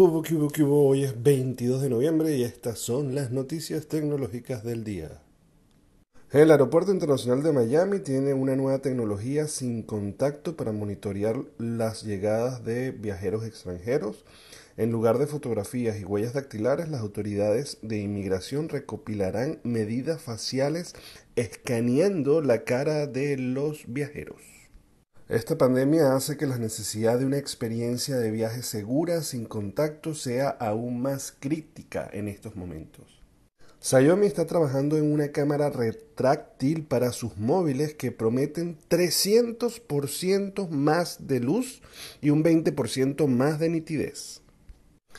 Hoy es 22 de noviembre y estas son las noticias tecnológicas del día. El Aeropuerto Internacional de Miami tiene una nueva tecnología sin contacto para monitorear las llegadas de viajeros extranjeros. En lugar de fotografías y huellas dactilares, las autoridades de inmigración recopilarán medidas faciales escaneando la cara de los viajeros. Esta pandemia hace que la necesidad de una experiencia de viaje segura sin contacto sea aún más crítica en estos momentos. Xiaomi está trabajando en una cámara retráctil para sus móviles que prometen 300% más de luz y un 20% más de nitidez.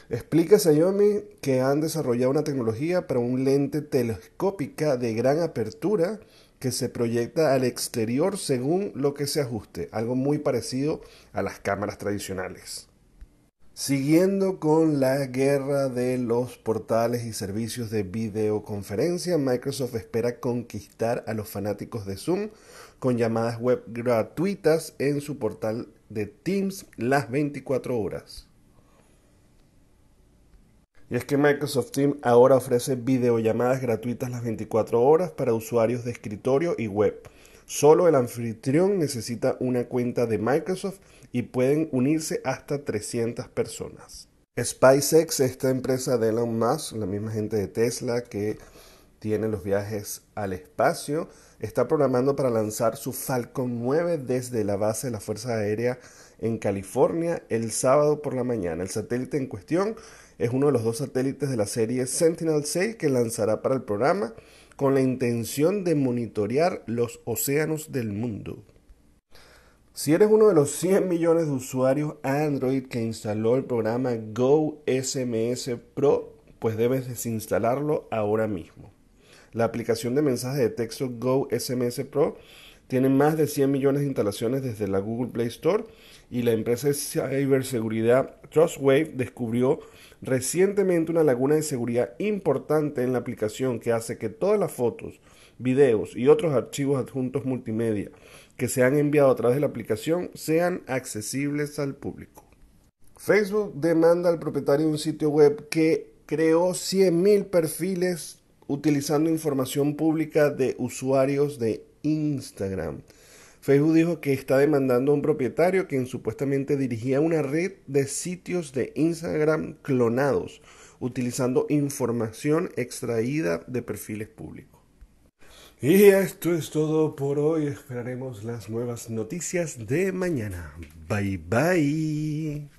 Explica Xiaomi que han desarrollado una tecnología para un lente telescópica de gran apertura que se proyecta al exterior según lo que se ajuste, algo muy parecido a las cámaras tradicionales. Siguiendo con la guerra de los portales y servicios de videoconferencia, Microsoft espera conquistar a los fanáticos de Zoom con llamadas web gratuitas en su portal de Teams las 24 horas. Y es que Microsoft Teams ahora ofrece videollamadas gratuitas las 24 horas para usuarios de escritorio y web. Solo el anfitrión necesita una cuenta de Microsoft y pueden unirse hasta 300 personas. SpaceX, esta empresa de Elon Musk, la misma gente de Tesla que tiene los viajes al espacio, está programando para lanzar su Falcon 9 desde la base de la Fuerza Aérea en California el sábado por la mañana. El satélite en cuestión es uno de los dos satélites de la serie Sentinel-6 que lanzará para el programa con la intención de monitorear los océanos del mundo. Si eres uno de los 100 millones de usuarios Android que instaló el programa Go SMS Pro, pues debes desinstalarlo ahora mismo. La aplicación de mensajes de texto Go SMS Pro tiene más de 100 millones de instalaciones desde la Google Play Store y la empresa de ciberseguridad Trustwave descubrió recientemente una laguna de seguridad importante en la aplicación que hace que todas las fotos, videos y otros archivos adjuntos multimedia que se han enviado a través de la aplicación sean accesibles al público. Facebook demanda al propietario de un sitio web que creó 100.000 perfiles utilizando información pública de usuarios de Instagram. Facebook dijo que está demandando a un propietario quien supuestamente dirigía una red de sitios de Instagram clonados, utilizando información extraída de perfiles públicos. Y esto es todo por hoy. Esperaremos las nuevas noticias de mañana. Bye bye.